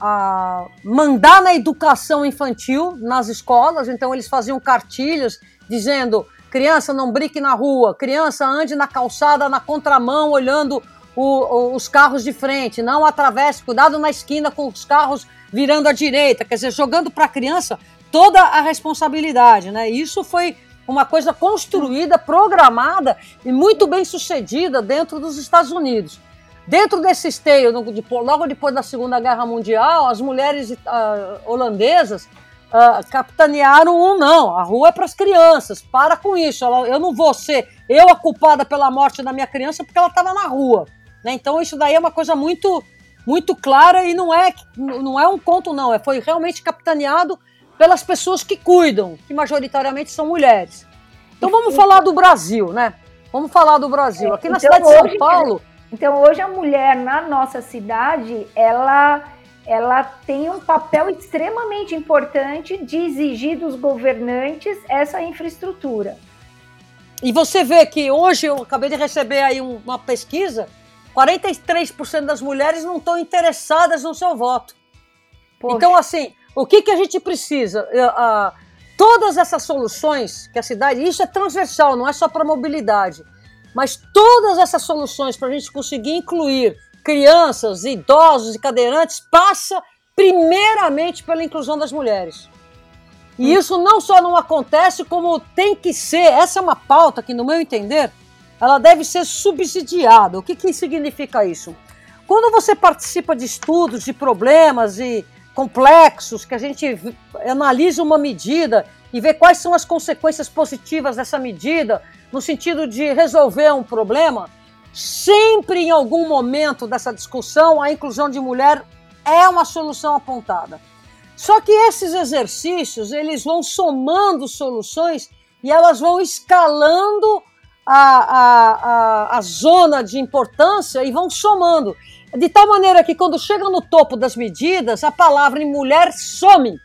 Speaker 3: a mandar na educação infantil nas escolas. Então, eles faziam cartilhas dizendo: criança, não brinque na rua, criança, ande na calçada na contramão, olhando o, o, os carros de frente, não atravesse, cuidado na esquina com os carros virando à direita. Quer dizer, jogando para a criança toda a responsabilidade. Né? Isso foi uma coisa construída, programada e muito bem sucedida dentro dos Estados Unidos. Dentro desse esteio, logo depois da Segunda Guerra Mundial, as mulheres uh, holandesas uh, capitanearam um não, a rua é para as crianças, para com isso, eu não vou ser eu a culpada pela morte da minha criança porque ela estava na rua. Né? Então isso daí é uma coisa muito muito clara e não é, não é um conto não, é, foi realmente capitaneado pelas pessoas que cuidam, que majoritariamente são mulheres. Então vamos falar do Brasil, né? Vamos falar do Brasil. Aqui na então, cidade de São Paulo...
Speaker 2: Então hoje a mulher na nossa cidade, ela ela tem um papel extremamente importante de exigir dos governantes essa infraestrutura.
Speaker 3: e você vê que hoje eu acabei de receber aí uma pesquisa, 43% das mulheres não estão interessadas no seu voto. Poxa. Então, assim, o que, que a gente precisa? Uh, uh, todas essas soluções que a cidade. Isso é transversal, não é só para mobilidade. Mas todas essas soluções para a gente conseguir incluir crianças, idosos e cadeirantes passa primeiramente pela inclusão das mulheres. E hum. isso não só não acontece, como tem que ser. Essa é uma pauta que, no meu entender, ela deve ser subsidiada. O que, que significa isso? Quando você participa de estudos, de problemas e complexos, que a gente analisa uma medida e vê quais são as consequências positivas dessa medida, no sentido de resolver um problema, sempre em algum momento dessa discussão a inclusão de mulher é uma solução apontada. Só que esses exercícios, eles vão somando soluções e elas vão escalando a, a, a, a zona de importância e vão somando. De tal maneira que quando chega no topo das medidas, a palavra em mulher some.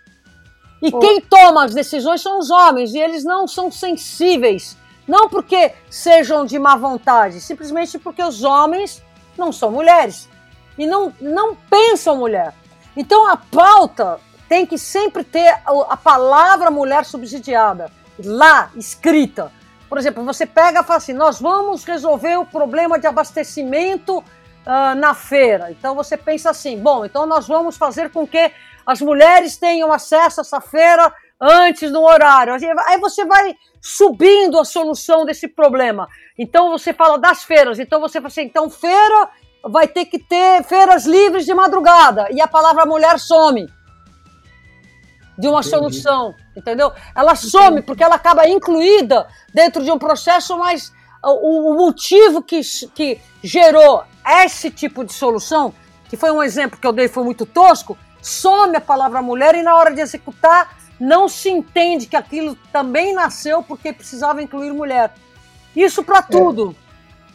Speaker 3: E quem toma as decisões são os homens, e eles não são sensíveis. Não porque sejam de má vontade, simplesmente porque os homens não são mulheres. E não, não pensam mulher. Então a pauta tem que sempre ter a palavra mulher subsidiada, lá, escrita. Por exemplo, você pega e fala assim: nós vamos resolver o problema de abastecimento uh, na feira. Então você pensa assim: bom, então nós vamos fazer com que as mulheres tenham acesso a essa feira antes do horário. Aí você vai subindo a solução desse problema. Então você fala das feiras. Então você fala assim: então feira vai ter que ter feiras livres de madrugada. E a palavra mulher some de uma Entendi. solução, entendeu? Ela some porque ela acaba incluída dentro de um processo, mas o, o motivo que, que gerou esse tipo de solução, que foi um exemplo que eu dei, foi muito tosco, some a palavra mulher e na hora de executar não se entende que aquilo também nasceu porque precisava incluir mulher. Isso para é. tudo.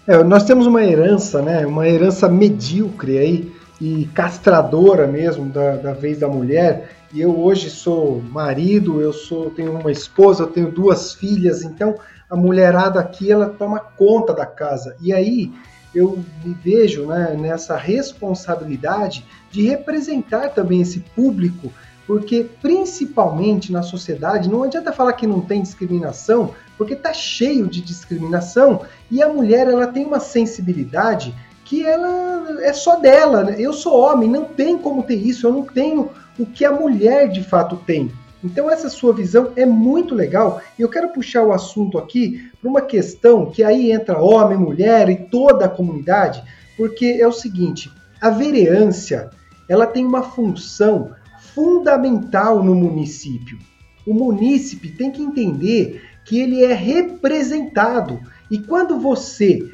Speaker 1: É, é, nós temos uma herança, né? Uma herança medíocre aí e castradora mesmo da, da vez da mulher e eu hoje sou marido, eu sou tenho uma esposa, eu tenho duas filhas, então a mulherada aqui ela toma conta da casa. E aí eu me vejo né, nessa responsabilidade de representar também esse público, porque principalmente na sociedade não adianta falar que não tem discriminação, porque tá cheio de discriminação e a mulher ela tem uma sensibilidade que ela é só dela. Né? Eu sou homem, não tem como ter isso, eu não tenho o que a mulher de fato tem. Então essa sua visão é muito legal e eu quero puxar o assunto aqui para uma questão que aí entra homem, mulher e toda a comunidade, porque é o seguinte, a vereância, ela tem uma função fundamental no município. O munícipe tem que entender que ele é representado e quando você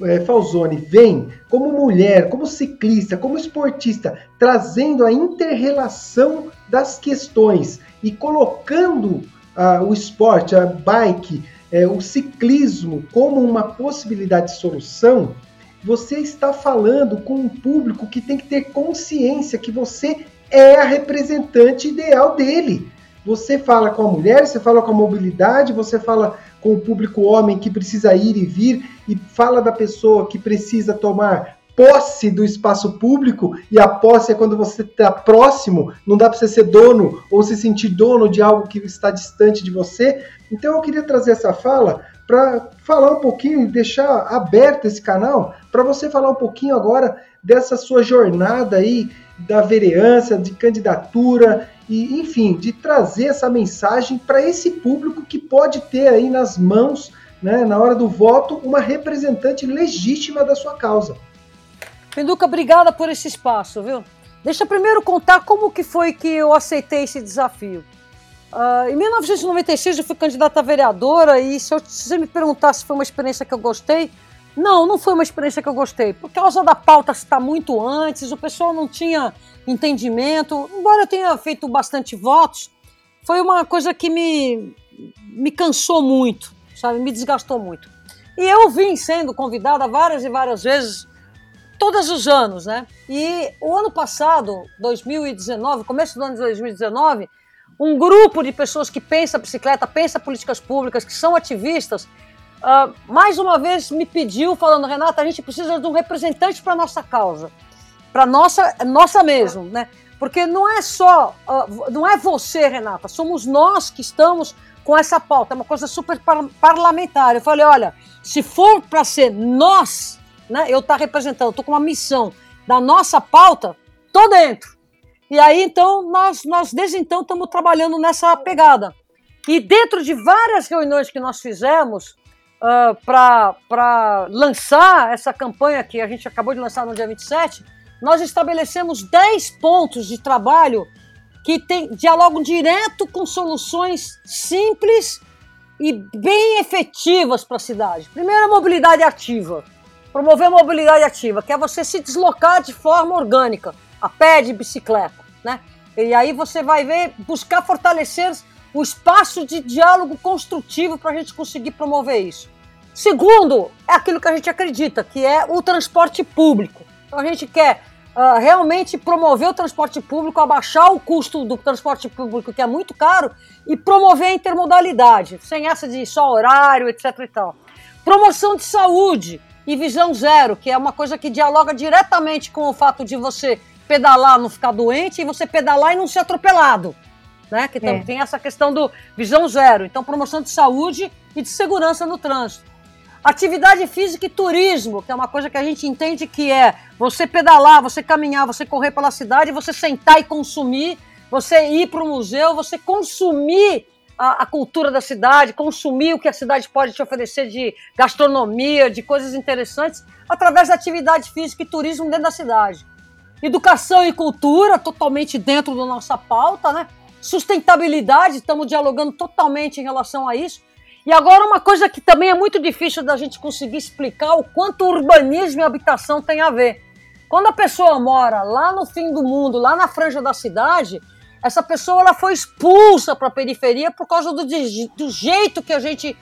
Speaker 1: é, Falzone vem como mulher, como ciclista, como esportista, trazendo a interrelação das questões e colocando ah, o esporte, a bike, é, o ciclismo como uma possibilidade de solução, você está falando com um público que tem que ter consciência que você é a representante ideal dele. Você fala com a mulher, você fala com a mobilidade, você fala com o público homem que precisa ir e vir e fala da pessoa que precisa tomar posse do espaço público e a posse é quando você está próximo, não dá para você ser dono ou se sentir dono de algo que está distante de você. Então eu queria trazer essa fala para falar um pouquinho e deixar aberto esse canal para você falar um pouquinho agora dessa sua jornada aí da vereança, de candidatura e, enfim, de trazer essa mensagem para esse público que pode ter aí nas mãos, né, na hora do voto, uma representante legítima da sua causa.
Speaker 3: Pinduca, obrigada por esse espaço, viu? Deixa eu primeiro contar como que foi que eu aceitei esse desafio. Uh, em 1996 eu fui candidata a vereadora e se, eu, se você me perguntar se foi uma experiência que eu gostei, não, não foi uma experiência que eu gostei. Por causa da pauta estar muito antes, o pessoal não tinha entendimento. Embora eu tenha feito bastante votos, foi uma coisa que me, me cansou muito, sabe? Me desgastou muito. E eu vim sendo convidada várias e várias vezes, todos os anos, né? E o ano passado, 2019, começo do ano de 2019, um grupo de pessoas que pensa bicicleta, pensa políticas públicas, que são ativistas, uh, mais uma vez me pediu, falando, Renata, a gente precisa de um representante para nossa causa, para nossa, nossa mesmo, né? Porque não é só, uh, não é você, Renata, somos nós que estamos com essa pauta, é uma coisa super par parlamentar. Eu falei, olha, se for para ser nós, né, eu estar tá representando, estou com uma missão da nossa pauta, tô dentro. E aí, então, nós, nós desde então estamos trabalhando nessa pegada. E dentro de várias reuniões que nós fizemos uh, para lançar essa campanha que a gente acabou de lançar no dia 27, nós estabelecemos 10 pontos de trabalho que tem, dialogam direto com soluções simples e bem efetivas para a cidade. Primeiro, a mobilidade ativa. Promover a mobilidade ativa, que é você se deslocar de forma orgânica, a pé, de bicicleta, né? E aí você vai ver, buscar fortalecer o espaço de diálogo construtivo para a gente conseguir promover isso. Segundo, é aquilo que a gente acredita, que é o transporte público. Então a gente quer uh, realmente promover o transporte público, abaixar o custo do transporte público, que é muito caro, e promover a intermodalidade, sem essa de só horário, etc. E tal. Promoção de saúde e visão zero, que é uma coisa que dialoga diretamente com o fato de você pedalar, não ficar doente, e você pedalar e não ser atropelado. Né? Que é. tem essa questão do visão zero. Então, promoção de saúde e de segurança no trânsito. Atividade física e turismo, que é uma coisa que a gente entende que é você pedalar, você caminhar, você correr pela cidade, você sentar e consumir, você ir para o museu, você consumir a, a, cultura da cidade, consumir o que a cidade pode te oferecer de gastronomia, de coisas interessantes, através da atividade física e turismo dentro da cidade. Educação e cultura, totalmente dentro da nossa pauta, né? Sustentabilidade, estamos dialogando totalmente em relação a isso. E agora uma coisa que também é muito difícil da gente conseguir explicar o quanto urbanismo e habitação tem a ver. Quando a pessoa mora lá no fim do mundo, lá na franja da cidade, essa pessoa ela foi expulsa para a periferia por causa do, do jeito que a gente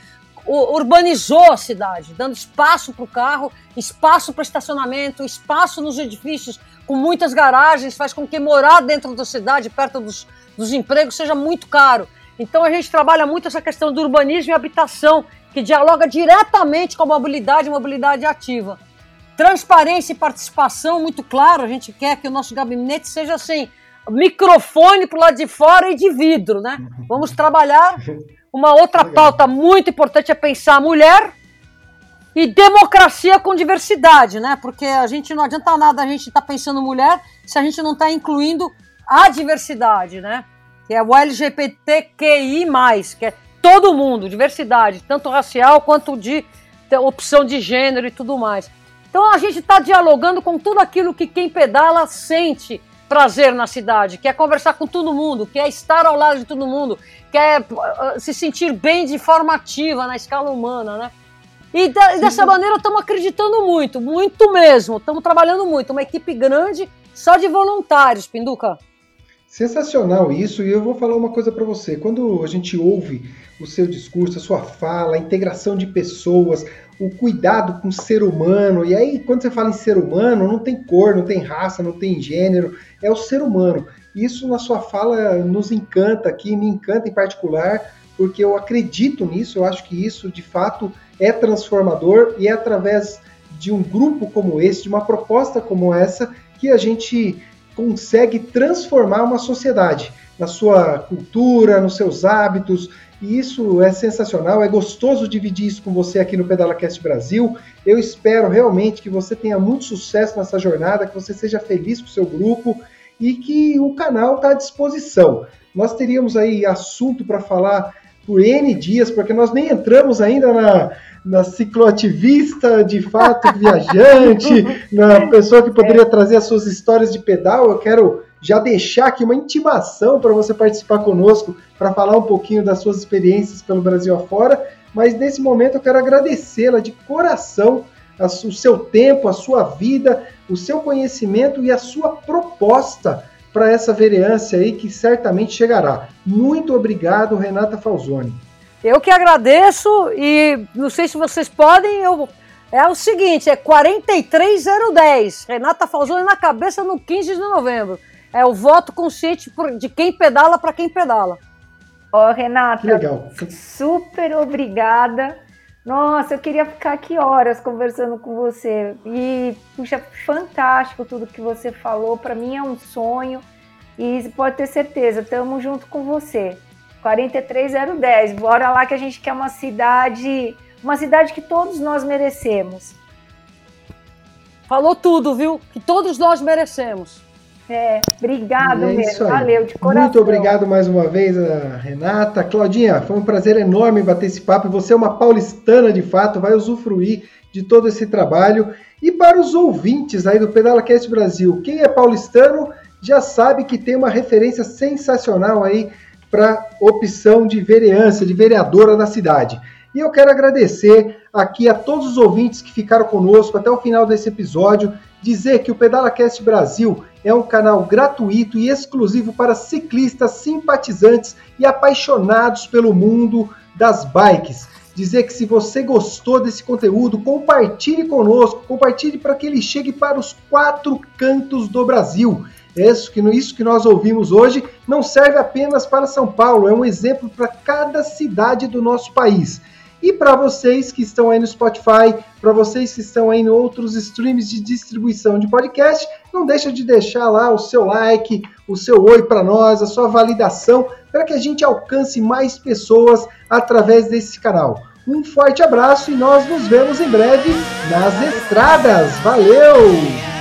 Speaker 3: urbanizou a cidade, dando espaço para o carro, espaço para estacionamento, espaço nos edifícios com muitas garagens, faz com que morar dentro da cidade, perto dos, dos empregos, seja muito caro. Então a gente trabalha muito essa questão do urbanismo e habitação, que dialoga diretamente com a mobilidade e mobilidade ativa. Transparência e participação, muito claro, a gente quer que o nosso gabinete seja assim, microfone para o lado de fora e de vidro, né? Vamos trabalhar. Uma outra pauta muito importante é pensar a mulher e democracia com diversidade, né? Porque a gente não adianta nada a gente estar tá pensando mulher se a gente não está incluindo a diversidade, né? que é o LGBTQI, que é todo mundo, diversidade, tanto racial quanto de opção de gênero e tudo mais. Então a gente está dialogando com tudo aquilo que quem pedala sente prazer na cidade, quer conversar com todo mundo, quer estar ao lado de todo mundo, quer uh, se sentir bem de forma ativa na escala humana, né? E, de, dessa maneira estamos acreditando muito, muito mesmo. Estamos trabalhando muito. Uma equipe grande só de voluntários, Pinduca.
Speaker 1: Sensacional isso, e eu vou falar uma coisa para você. Quando a gente ouve o seu discurso, a sua fala, a integração de pessoas, o cuidado com o ser humano, e aí quando você fala em ser humano, não tem cor, não tem raça, não tem gênero, é o ser humano. Isso na sua fala nos encanta aqui, me encanta em particular, porque eu acredito nisso, eu acho que isso de fato é transformador e é através de um grupo como esse, de uma proposta como essa, que a gente consegue transformar uma sociedade na sua cultura, nos seus hábitos, e isso é sensacional, é gostoso dividir isso com você aqui no PedalaCast Brasil. Eu espero realmente que você tenha muito sucesso nessa jornada, que você seja feliz com o seu grupo e que o canal está à disposição. Nós teríamos aí assunto para falar por N dias, porque nós nem entramos ainda na, na cicloativista, de fato, viajante, na pessoa que poderia trazer as suas histórias de pedal. Eu quero já deixar aqui uma intimação para você participar conosco, para falar um pouquinho das suas experiências pelo Brasil afora. Mas nesse momento eu quero agradecê-la de coração o seu tempo, a sua vida, o seu conhecimento e a sua proposta para essa vereança aí que certamente chegará. Muito obrigado, Renata Falzoni.
Speaker 3: Eu que agradeço e não sei se vocês podem, eu é o seguinte, é 43010. Renata Falzoni na cabeça no 15 de novembro. É o voto consciente de quem pedala para quem pedala.
Speaker 2: Ó, oh, Renata, Legal. super obrigada Nossa, eu queria ficar aqui horas conversando com você. E, puxa, fantástico tudo que você falou. Para mim é um sonho. E pode ter certeza, estamos junto com você. 43010. Bora lá que a gente quer uma cidade, uma cidade que todos nós merecemos.
Speaker 3: Falou tudo, viu? Que todos nós merecemos.
Speaker 2: É, obrigado é mesmo. Valeu, de coração.
Speaker 1: Muito obrigado mais uma vez, Renata. Claudinha, foi um prazer enorme bater esse papo. Você é uma paulistana de fato, vai usufruir de todo esse trabalho. E para os ouvintes aí do PedalaCast Brasil, quem é paulistano já sabe que tem uma referência sensacional aí para opção de vereança, de vereadora da cidade. E eu quero agradecer aqui a todos os ouvintes que ficaram conosco até o final desse episódio, dizer que o PedalaCast Brasil é um canal gratuito e exclusivo para ciclistas simpatizantes e apaixonados pelo mundo das bikes. Dizer que se você gostou desse conteúdo, compartilhe conosco, compartilhe para que ele chegue para os quatro cantos do Brasil. Isso que, isso que nós ouvimos hoje não serve apenas para São Paulo, é um exemplo para cada cidade do nosso país. E para vocês que estão aí no Spotify, para vocês que estão aí em outros streams de distribuição de podcast, não deixa de deixar lá o seu like, o seu oi para nós, a sua validação, para que a gente alcance mais pessoas através desse canal. Um forte abraço e nós nos vemos em breve nas estradas. Valeu!